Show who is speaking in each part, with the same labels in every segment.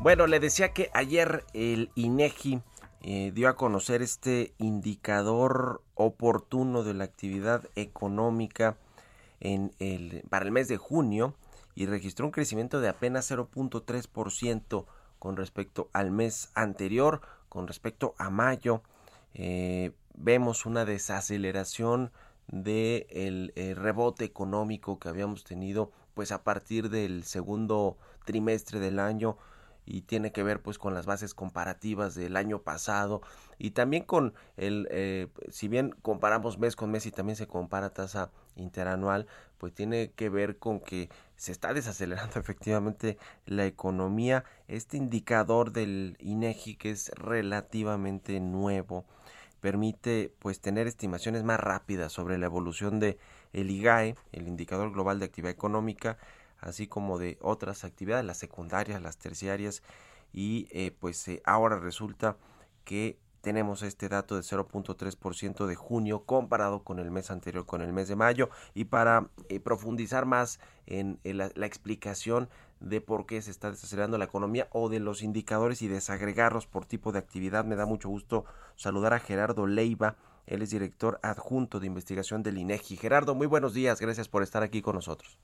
Speaker 1: Bueno, le decía que ayer el INEGI eh, dio a conocer este indicador oportuno de la actividad económica en el, para el mes de junio y registró un crecimiento de apenas 0.3% con respecto al mes anterior, con respecto a mayo. Eh, vemos una desaceleración del de el rebote económico que habíamos tenido pues a partir del segundo trimestre del año y tiene que ver pues con las bases comparativas del año pasado y también con el eh, si bien comparamos mes con mes y también se compara tasa interanual pues tiene que ver con que se está desacelerando efectivamente la economía. Este indicador del INEGI que es relativamente nuevo permite pues tener estimaciones más rápidas sobre la evolución de el IGAE el indicador global de actividad económica así como de otras actividades, las secundarias, las terciarias, y eh, pues eh, ahora resulta que tenemos este dato de 0.3% de junio comparado con el mes anterior, con el mes de mayo. Y para eh, profundizar más en, la, la, explicación de por qué se está desacelerando la economía o de los indicadores y desagregarlos por tipo de actividad, me da mucho gusto saludar a Gerardo Leiva. Él es director adjunto de investigación del INEGI. Gerardo, muy buenos días. Gracias por estar aquí con nosotros.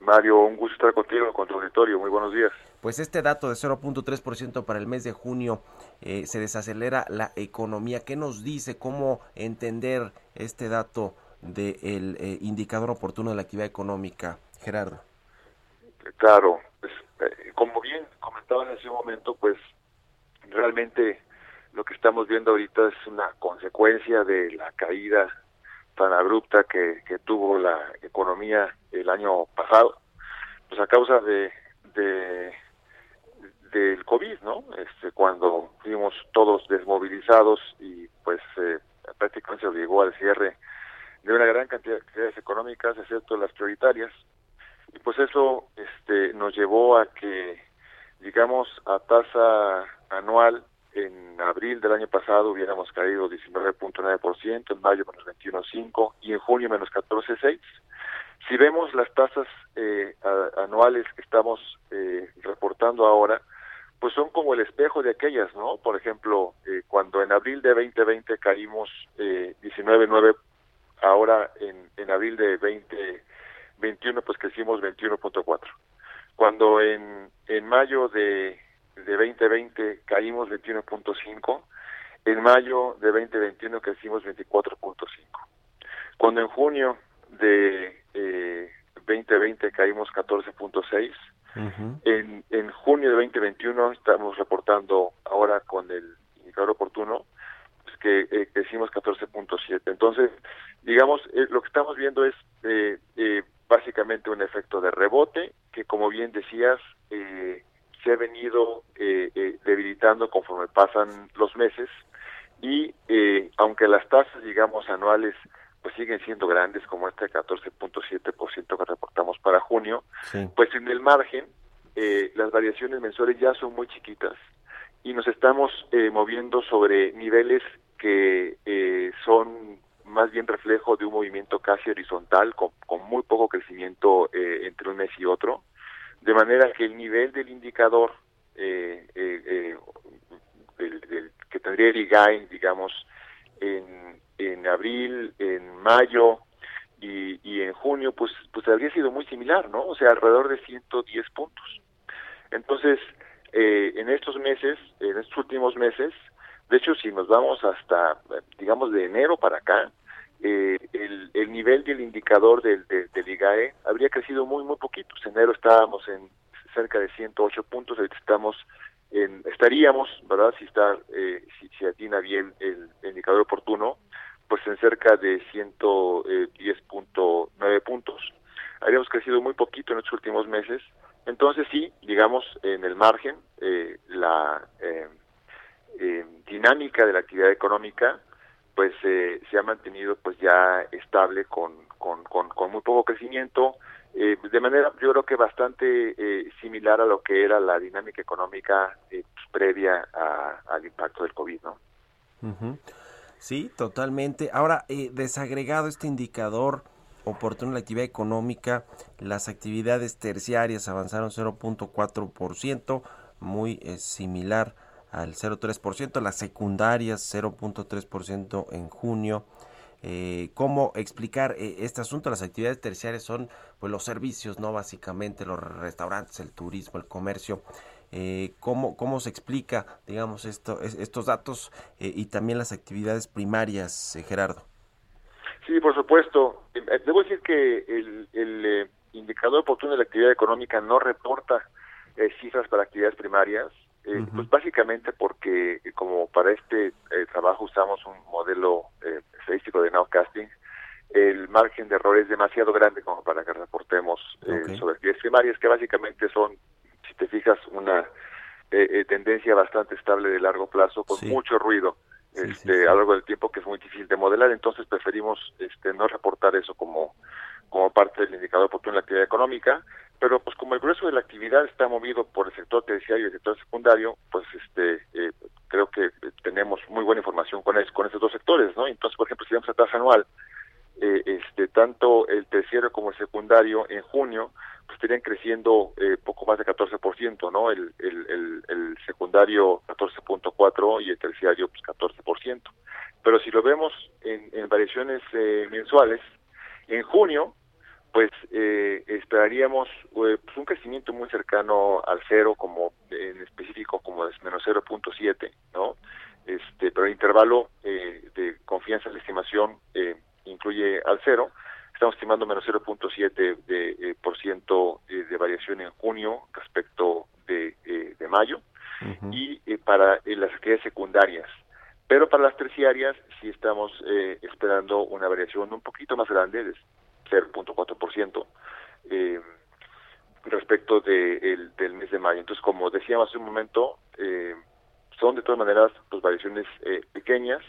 Speaker 2: Mario, un gusto estar contigo, con tu auditorio. Muy buenos días.
Speaker 1: Pues este dato de 0.3% para el mes de junio eh, se desacelera la economía. ¿Qué nos dice? ¿Cómo entender este dato del eh, indicador oportuno de la actividad económica, Gerardo?
Speaker 2: Claro, pues, eh, como bien comentaba en ese momento, pues realmente lo que estamos viendo ahorita es una consecuencia de la caída tan abrupta que, que tuvo la economía el año pasado, pues a causa de, de del COVID, ¿no? Este, cuando fuimos todos desmovilizados y pues eh, prácticamente se obligó al cierre de una gran cantidad de actividades económicas, excepto las prioritarias, y pues eso este, nos llevó a que, digamos, a tasa anual en abril del año pasado hubiéramos caído 19.9%, en mayo menos 21.5% y en junio menos 14.6%. Si vemos las tasas eh, anuales que estamos eh, reportando ahora, pues son como el espejo de aquellas, ¿no? Por ejemplo, eh, cuando en abril de 2020 caímos eh, 19.9, ahora en, en abril de 2021 pues crecimos 21.4. Cuando en, en mayo de de 2020 caímos 21.5, en mayo de 2021 crecimos 24.5. Cuando en junio de eh, 2020 caímos 14.6, en, en junio de 2021 estamos reportando ahora con el indicador oportuno pues que eh, crecimos 14.7. Entonces, digamos, eh, lo que estamos viendo es eh, eh, básicamente un efecto de rebote que, como bien decías, eh, se ha venido eh, eh, debilitando conforme pasan los meses y eh, aunque las tasas, digamos, anuales pues siguen siendo grandes como este 14.7% que reportamos para junio, pues en el margen eh, las variaciones mensuales ya son muy chiquitas y nos estamos eh, moviendo sobre niveles que eh, son más bien reflejo de un movimiento casi horizontal con, con muy poco crecimiento eh, entre un mes y otro de manera que el nivel del indicador eh, eh, eh, el, el, que tendría el IGAI, digamos, en, en abril, en mayo y, y en junio, pues, pues habría sido muy similar, ¿no? O sea, alrededor de 110 puntos. Entonces, eh, en estos meses, en estos últimos meses, de hecho, si nos vamos hasta, digamos, de enero para acá, eh, el, el, nivel del indicador del, del, IGAE habría crecido muy, muy poquito. En enero estábamos en cerca de 108 puntos, estamos en, estaríamos, ¿verdad? Si está, eh, si, si atina bien el, indicador oportuno, pues en cerca de 110.9 puntos. Habríamos crecido muy poquito en los últimos meses. Entonces sí, digamos, en el margen, eh, la eh, eh, dinámica de la actividad económica pues eh, se ha mantenido pues ya estable con, con, con, muy poco crecimiento, eh, de manera yo creo que bastante eh, similar a lo que era la dinámica económica pues, previa al impacto del COVID, ¿no?
Speaker 1: Sí, totalmente. Ahora, desagregado este indicador oportuno la actividad económica, las actividades terciarias avanzaron 0.4%, muy similar al 0.3%, las secundarias 0.3% en junio. Eh, ¿Cómo explicar eh, este asunto? Las actividades terciarias son pues los servicios, ¿no? Básicamente los restaurantes, el turismo, el comercio. Eh, ¿cómo, ¿Cómo se explica, digamos, esto, estos datos eh, y también las actividades primarias, Gerardo?
Speaker 2: Sí, por supuesto. Debo decir que el, el indicador oportuno de la actividad económica no reporta cifras para actividades primarias, eh, pues básicamente porque eh, como para este eh, trabajo usamos un modelo de nowcasting, el margen de error es demasiado grande como para que reportemos sobre actividades primarias, que básicamente son, si te fijas, una tendencia bastante estable de largo plazo con mucho ruido. este, a lo largo del tiempo que es muy difícil de modelar, entonces preferimos este, no reportar eso como, como parte del indicador oportuno de la actividad económica, pero pues como el grueso de la actividad está movido por el sector terciario y el sector secundario, pues este eh, creo que tenemos muy buena información con, con esos dos sectores, ¿no? Entonces, por ejemplo, si vemos la tasa anual, eh, este tanto el terciario como el secundario en junio pues estarían creciendo eh, poco más de 14%, ¿no? El, el, el, el secundario 14.4 y el terciario pues 14%. Pero si lo vemos en, en variaciones eh, mensuales, en junio pues eh, esperaríamos eh, pues un crecimiento muy cercano al cero, como en específico como es menos 0.7, ¿no? Este, pero el intervalo eh, de confianza en la estimación eh, incluye al cero. Estamos estimando menos 0.7 de, eh, por ciento de variación en junio respecto de, de mayo y para las actividades secundarias. Pero para las terciarias sí estamos esperando una variación un poquito más grande, 0.4% eh, respecto de del mes de mayo. Entonces, como decíamos hace un momento, eh, son de todas maneras pues variaciones eh, pequeñas.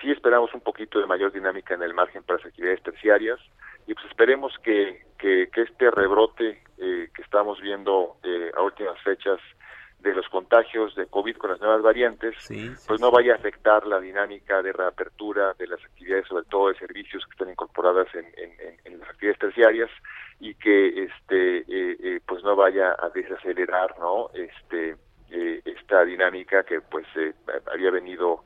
Speaker 2: Sí esperamos un poquito de mayor dinámica en el margen para las actividades terciarias y pues esperemos que, que, que este rebrote eh, que estamos viendo eh, a últimas fechas de los contagios de COVID con las nuevas variantes, pues no vaya a afectar la dinámica de reapertura de las actividades, sobre todo de servicios que están incorporadas en, en, las actividades terciarias y que este eh, eh, pues no vaya a desacelerar no este eh, esta dinámica que pues había venido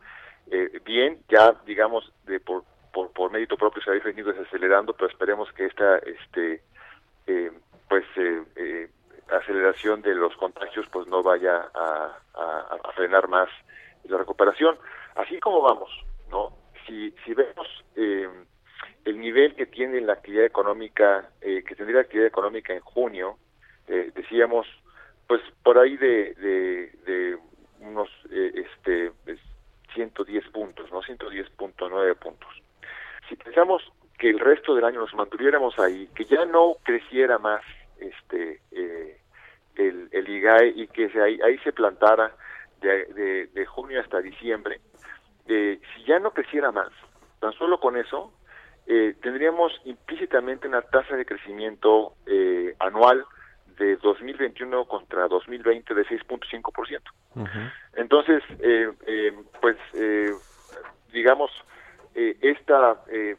Speaker 2: bien. Ya digamos de por, por por mérito propio se había venido desacelerando pero esperemos que esta este pues aceleración de los contagios pues no vaya a, frenar más la recuperación. Así como vamos, ¿no? Si, vemos eh, el nivel que tiene la actividad económica, eh, que tendría la actividad económica en junio, eh, decíamos, pues por ahí de, de, unos este 110 puntos, ¿no? 110.9 puntos. Si pensamos que el resto del año nos mantuviéramos ahí, que ya no creciera más este eh, el, el IGAE y que se, ahí, ahí se plantara de, de, junio hasta diciembre, eh, si ya no creciera más, tan solo con eso, eh, tendríamos implícitamente una tasa de crecimiento eh, anual de 2021 contra 2020 de 6.5%. Entonces, eh, eh, pues, eh, digamos, eh, esta eh,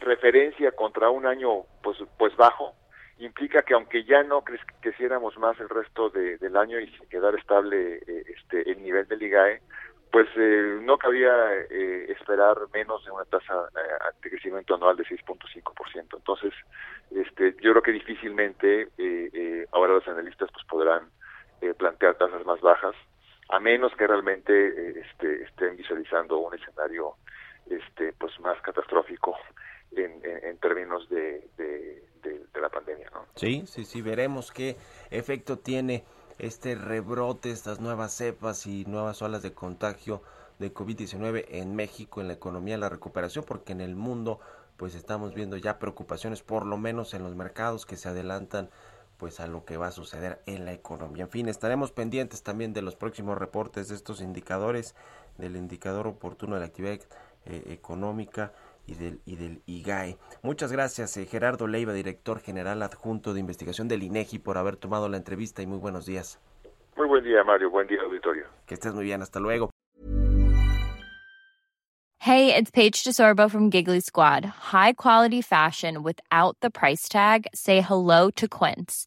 Speaker 2: referencia contra un año pues, pues bajo, implica que aunque ya no creciéramos más el resto de, del año y sin quedar estable eh, este el nivel del IGAE, pues eh, no cabía eh, esperar menos de una tasa de crecimiento anual de 6.5%. Entonces, este, yo creo que difícilmente ahora los analistas pues podrán plantear tasas más bajas, a menos que realmente este, estén visualizando un escenario este pues más catastrófico en, en, términos de, la pandemia. ¿no?
Speaker 1: Sí, sí, sí, veremos qué efecto tiene este rebrote, estas nuevas cepas y nuevas olas de contagio de COVID-19 en México, en la economía, la recuperación, porque en el mundo pues estamos viendo ya preocupaciones, por lo menos en los mercados que se adelantan pues a lo que va a suceder en la economía. En fin, estaremos pendientes también de los próximos reportes de estos indicadores, del indicador oportuno de la actividad eh, económica y del, y del IGAE. Muchas gracias, eh, Gerardo Leiva, director general adjunto de investigación del INEGI, por haber tomado la entrevista y muy buenos días.
Speaker 2: Muy buen día, Mario. Buen día, auditorio.
Speaker 1: Que estés muy bien. Hasta luego.
Speaker 3: Hey, it's Paige DeSorbo from Giggly Squad. High quality fashion without the price tag. Say hello to Quince.